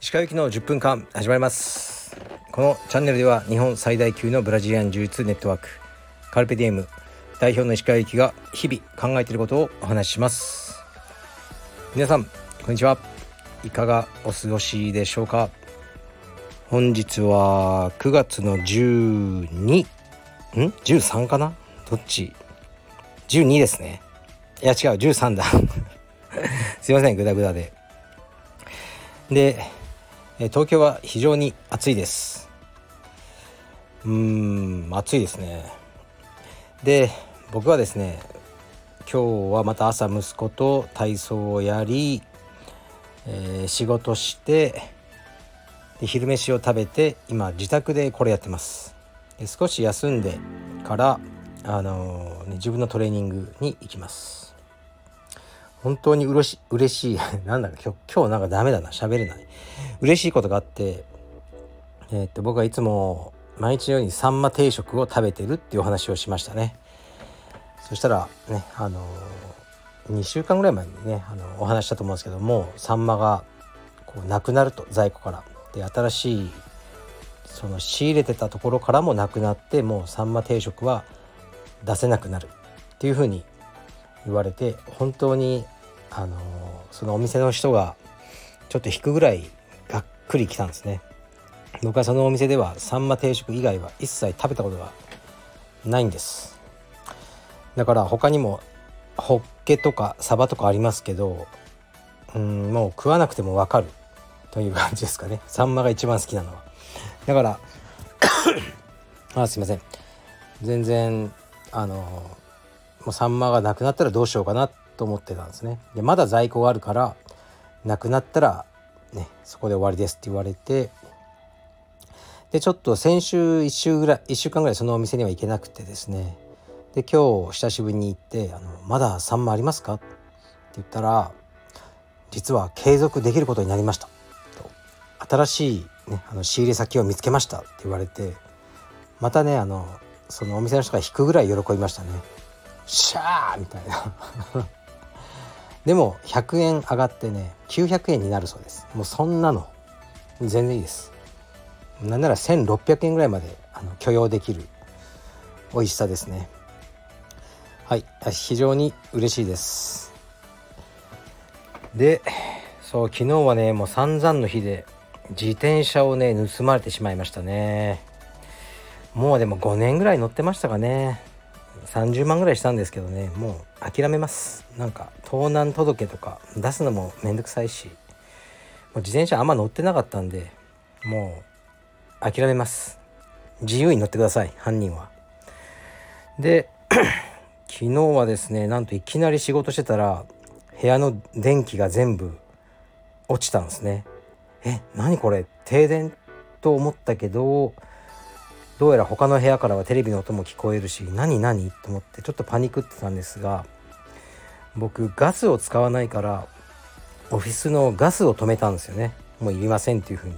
石川行きの10分間始まります。このチャンネルでは日本最大級のブラジリアン柔術ネットワークカルペディエム代表の石川行きが日々考えていることをお話しします。皆さんこんにちは。いかがお過ごしでしょうか。本日は9月の12ん？13かな？どっち？12ですね。いや違う13だ。すいませんグダグダで。で東京は非常に暑いです。うーん暑いですね。で僕はですね今日はまた朝息子と体操をやり、えー、仕事してで昼飯を食べて今自宅でこれやってます。少し休んでからあの、ね、自分のトレーニングに行きます。本当にうれし嬉しい。なんだか今日今日なんかダメだな。喋れない。嬉しいことがあってえー、っと僕はいつも毎日のようにサンマ定食を食べてるっていうお話をしましたね。そしたらねあのー、2週間ぐらい前にねあのお話したと思うんですけどもサンマがこうなくなると在庫から。で新しいその仕入れてたところからもなくなってもうサンマ定食は出せなくなるっていうふうに言われて本当にあのそのお店の人がちょっと引くぐらいがっくりきたんですね。僕はそのお店ではサンマ定食以外は一切食べたことがないんです。だから他にもホッケとかサバとかありますけどうんもう食わなくても分かる。という感じですかね。サンマが一番好きなのは。だから あすいません。全然あのもうサンマがなくなったらどうしようかなと思ってたんですねでまだ在庫があるからなくなったらねそこで終わりですって言われてでちょっと先週1週ぐらい1週間ぐらいそのお店には行けなくてですねで今日久しぶりに行って「あのまだサンマありますか?」って言ったら実は継続できることになりましたと新しい、ね、あの仕入れ先を見つけましたって言われてまたねあのそのお店の人が引くぐらい喜びましたね。シャーみたいな。でも100円上がってね900円になるそうです。もうそんなの全然いいです。なんなら1600円ぐらいまであの許容できる美味しさですね。はい非常に嬉しいです。でそう昨日はねもう散々の日で自転車をね盗まれてしまいましたね。もうでも5年ぐらい乗ってましたかね。30万ぐらいしたんですけどね。もう諦めます。なんか盗難届とか出すのもめんどくさいし。もう自転車あんま乗ってなかったんでもう諦めます。自由に乗ってください。犯人は。で 昨日はですねなんといきなり仕事してたら部屋の電気が全部落ちたんですね。え何これ？停電と思ったけどどうやら他の部屋からはテレビの音も聞こえるし何何？と思ってちょっとパニクってたんですが僕ガスを使わないからオフィスのガスを止めたんですよね。もういりませんっていう風に。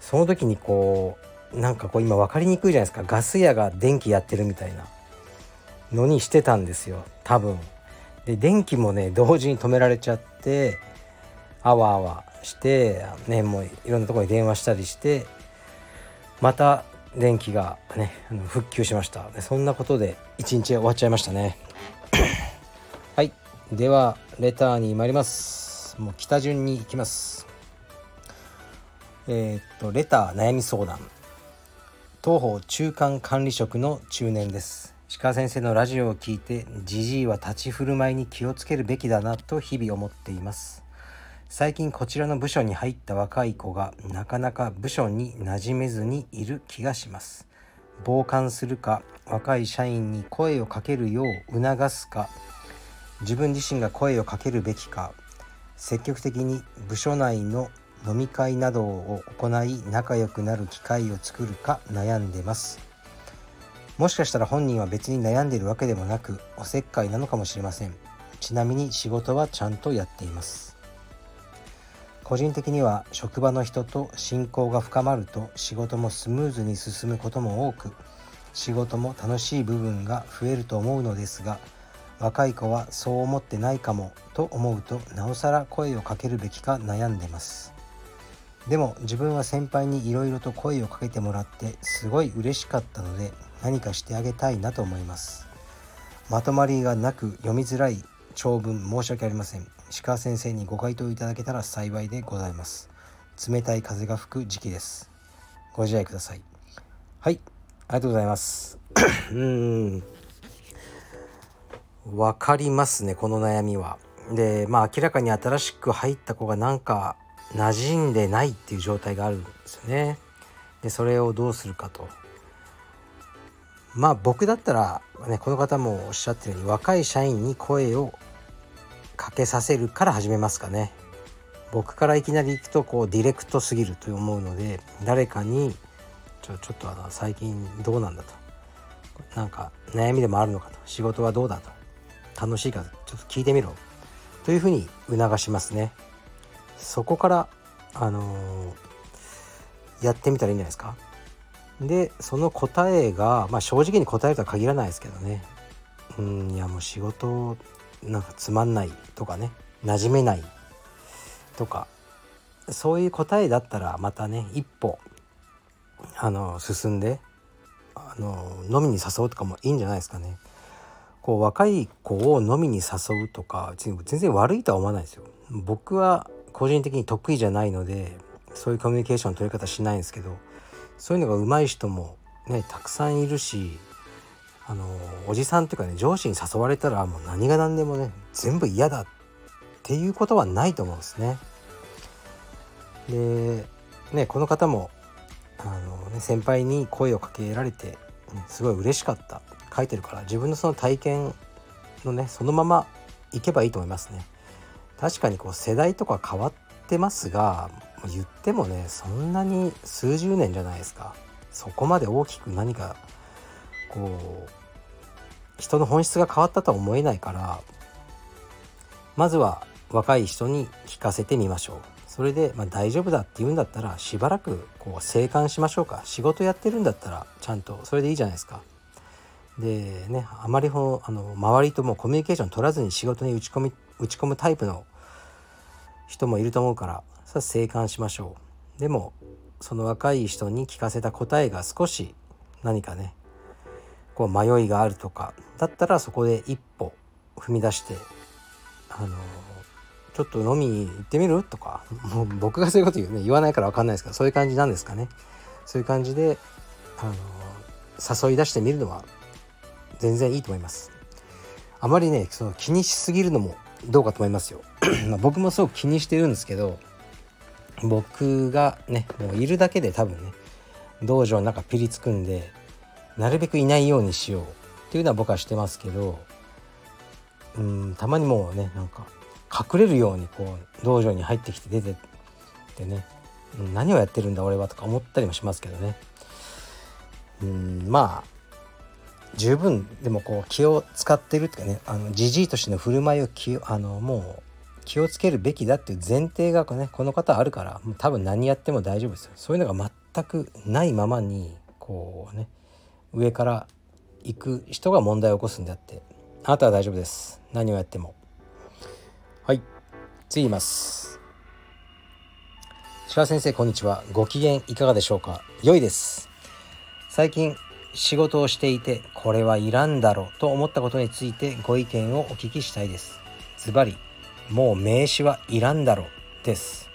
その時にこうなんかこう今分かりにくいじゃないですか。ガス屋が電気やってるみたいな。のにしてたんですよ。多分。で電気もね同時に止められちゃってあわあわしてねもういろんなとこに電話したりしてまた電気がね復旧しました。でそんなことで一日終わっちゃいましたね。はい。ではレターに参ります。もう北順に行きます。えー、っとレター悩み相談。東方中間管理職の中年です。鹿先生のラジオを聞いてじじいは立ち振る舞いに気をつけるべきだなと日々思っています。最近こちらの部署に入った若い子がなかなか部署に馴染めずにいる気がします。傍観するか若い社員に声をかけるよう促すか。自分自身が声をかけるべきか。積極的に部署内の飲み会などを行い仲良くなる機会を作るか悩んでます。もしかしたら本人は別に悩んでるわけでもなくおせっかいなのかもしれません。ちなみに仕事はちゃんとやっています。個人的には職場の人と親交が深まると仕事もスムーズに進むことも多く仕事も楽しい部分が増えると思うのですが若い子はそう思ってないかもと思うとなおさら声をかけるべきか悩んでます。でも自分は先輩にいろいろと声をかけてもらってすごい嬉しかったので何かしてあげたいなと思います。まとまりがなく読みづらい長文申し訳ありません。鹿先生にご回答いただけたら幸いでございます。冷たい風が吹く時期です。ご自愛ください。はい。ありがとうございます。うん。わかりますねこの悩みは。でまあ明らかに新しく入った子がなんか馴染んでないっていう状態があるんですよね。でそれをどうするかと。まあ僕だったら、ね、この方もおっしゃってるように若い社員に声をかけさせるから始めますかね。僕からいきなり行くとこうディレクトすぎると思うので誰かにちょちょっとあの最近どうなんだと。なんか悩みでもあるのかと。仕事はどうだと。楽しいかちょっと聞いてみろ。というふうに促しますね。そこからあのー、やってみたらいいんじゃないですか。でその答えが、まあ、正直に答えるとは限らないですけどね。うんいやもう仕事なんかつまんないとかね馴染めないとかそういう答えだったらまたね一歩あの進んであの飲みに誘うとかもいいんじゃないですかね。こう若い子を飲みに誘うとか全然悪いとは思わないですよ。僕は個人的に得意じゃないのでそういうコミュニケーションの取り方しないんですけどそういうのが上手い人もねたくさんいるしあのおじさんっていうかね上司に誘われたらもう何が何でもね全部嫌だっていうことはないと思うんですね。でねこの方もあの、ね、先輩に声をかけられて、すごい嬉しかった書いてるから自分のその体験のねそのままいけばいいと思いますね。確かにこう世代とか変わってますが言ってもねそんなに数十年じゃないですかそこまで大きく何かこう人の本質が変わったとは思えないからまずは若い人に聞かせてみましょう。それで、まあ、大丈夫だって言うんだったらしばらくこう静観しましょうか。仕事やってるんだったらちゃんとそれでいいじゃないですか。でねあまりほあの周りともコミュニケーション取らずに仕事に打ち込み打ち込むタイプの人もいると思うからそれ静観しましょう。でもその若い人に聞かせた答えが少し何かねこう迷いがあるとかだったらそこで一歩踏み出してあのちょっと飲み行ってみるとかもう僕がそういうこと言うね言わないから分かんないですけどそういう感じなんですかね。そういう感じであの誘い出してみるのは全然いいと思います。あまりねその気にしすぎるのもどうかと思いますよ。僕もすごく気にしてるんですけど僕がねもういるだけで多分ね道場の中ピリつくんでなるべくいないようにしようっていうのは僕はしてますけどうんたまにもうねなんか隠れるようにこう道場に入ってきて出てってね何をやってるんだ俺はとか思ったりもしますけどね。うんまあ十分でもこう気を使ってるっていうかねあのじじいとしての振る舞いを気あのもう気をつけるべきだっていう前提がねこの方あるから多分何やっても大丈夫ですよ。そういうのが全くないままにこうね上から行く人が問題を起こすんであってあなたは大丈夫です。何をやっても。はい。次います。白先生こんにちは。ご機嫌いかがでしょうか。良いです。最近仕事をしていてこれはいらんだろう。と思ったことについてご意見をお聞きしたいです。ズバリもう名刺はいらんだろう。です。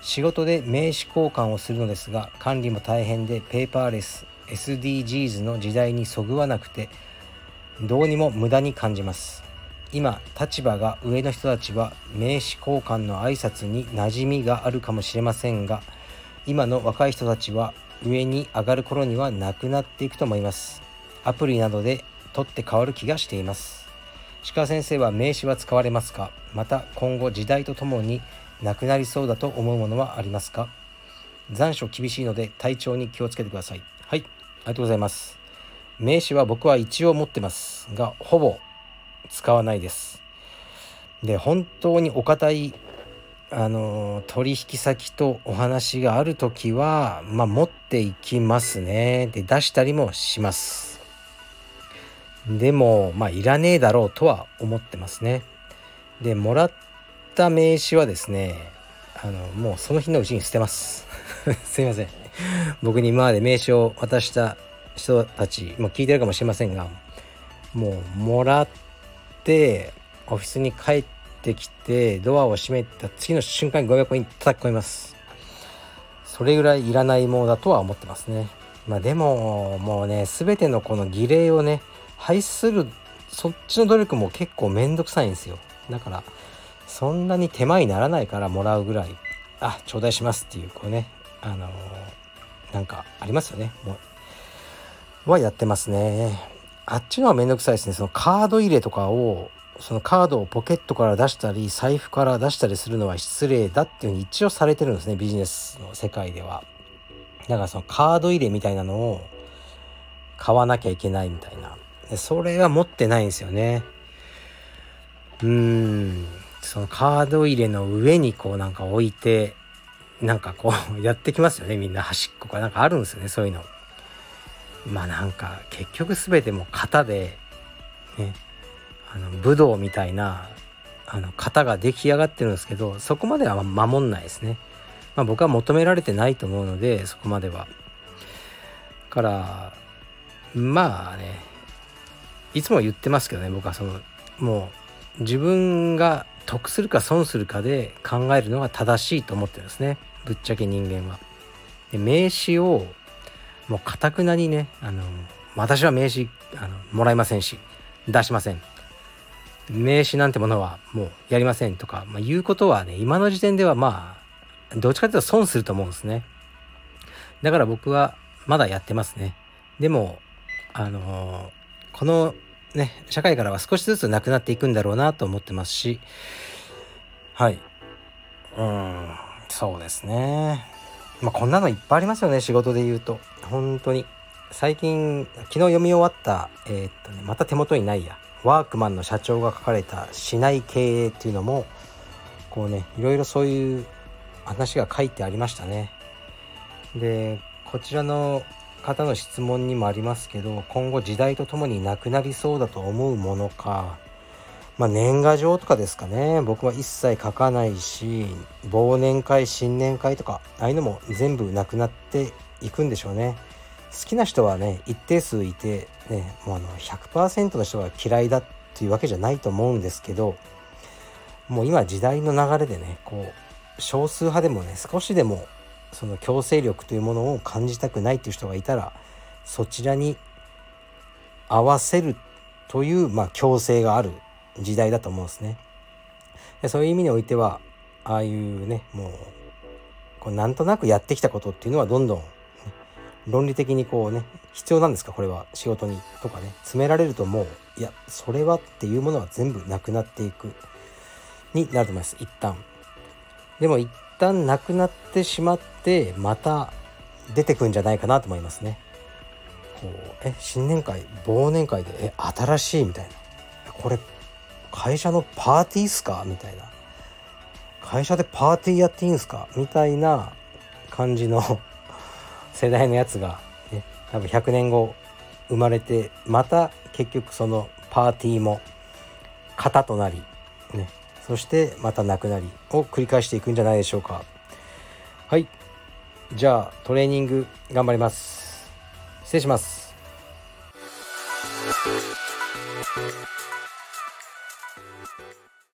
仕事で名刺交換をするのですが管理も大変でペーパーレス SDGs の時代にそぐわなくてどうにも無駄に感じます。今立場が上の人たちは名刺交換の挨拶に馴染みがあるかもしれませんが今の若い人たちは上に上がる頃にはなくなっていくと思います。アプリなどで取って変わる気がしています。鹿先生は名刺は使われますか？また今後時代とともになくなりそうだと思うものはありますか？残暑厳しいので体調に気をつけてください。はい。ありがとうございます。名刺は僕は一応持ってますがほぼ使わないです。で本当にお堅いあの取引先とお話がある時は、まあ、持っていきますね。で出したりもします。でもまあいらねえだろうとは思ってますね。でもらった名刺はですねあのもうその日のうちに捨てます。すいません。僕に今まで名刺を渡した人たちも聞いてるかもしれませんがもうもらってオフィスに帰ってきてドアを閉めた次の瞬間にゴミ箱に叩き込みます。それぐらいいらないものだとは思ってますね。まあでももうね全てのこの儀礼をね排するそっちの努力も結構めんどくさいんですよ。だからそんなに手間にならないからもらうぐらいあ頂戴しますっていうこうねあのー、なんかありますよね。もうはやってますね。あっちのはめんどくさいですね。そのカード入れとかをそのカードをポケットから出したり財布から出したりするのは失礼だっていうふうに一応されてるんですねビジネスの世界では。だからそのカード入れみたいなのを買わなきゃいけないみたいな。それは持ってないんですよね。うーん。そのカード入れの上にこうなんか置いてなんかこう やってきますよね。みんな端っこがなんかあるんですよね。そういうの。まあなんか結局全ても型でね。あの武道みたいなあの型が出来上がってるんですけどそこまでは守んないですね、まあ、僕は求められてないと思うのでそこまでは。からまあね。いつも言ってますけどね僕はそのもう自分が得するか損するかで考えるのが正しいと思ってるんですね。ぶっちゃけ人間は。で名刺をもうかたくなにねあの私は名刺あのもらいませんし出しません。名刺なんてものはもうやりませんとか、まあ、言うことはね今の時点ではまあどっちかというと損すると思うんですね。だから僕はまだやってますね。でもあのこのね社会からは少しずつなくなっていくんだろうなと思ってますし。はい。うんそうですね。まあこんなのいっぱいありますよね仕事で言うと。本当に。最近昨日読み終わったえー、っとねまた手元にないや。ワークマンの社長が書かれた「しない経営」っていうのもこうねいろいろそういう話が書いてありましたね。でこちらの方の質問にもありますけど今後時代とともになくなりそうだと思うものかまあ年賀状とかですかね。僕は一切書かないし忘年会新年会とかああいうのも全部なくなっていくんでしょうね。好きな人はね一定数いてねもうあの100%の人が嫌いだっていうわけじゃないと思うんですけどもう今時代の流れでねこう少数派でもね少しでもその強制力というものを感じたくないっていう人がいたらそちらに合わせるという、まあ、強制がある時代だと思うんですね。でそういう意味においてはああいうねもうこうなんとなくやってきたことっていうのはどんどん、論理的にこうね必要なんですか？これは仕事にとかね詰められるともういやそれはっていうものは全部なくなっていくになると思います一旦。でも一旦なくなってしまってまた出てくんじゃないかなと思いますね。こうえ新年会忘年会でえ新しいみたいな。これ会社のパーティーっすか？みたいな。会社でパーティーやっていいんすか？みたいな感じの 世代のやつが、ね、多分100年後生まれてまた結局そのパーティーも型となりねそしてまたなくなりを繰り返していくんじゃないでしょうか。はい。じゃあトレーニング頑張ります。失礼します。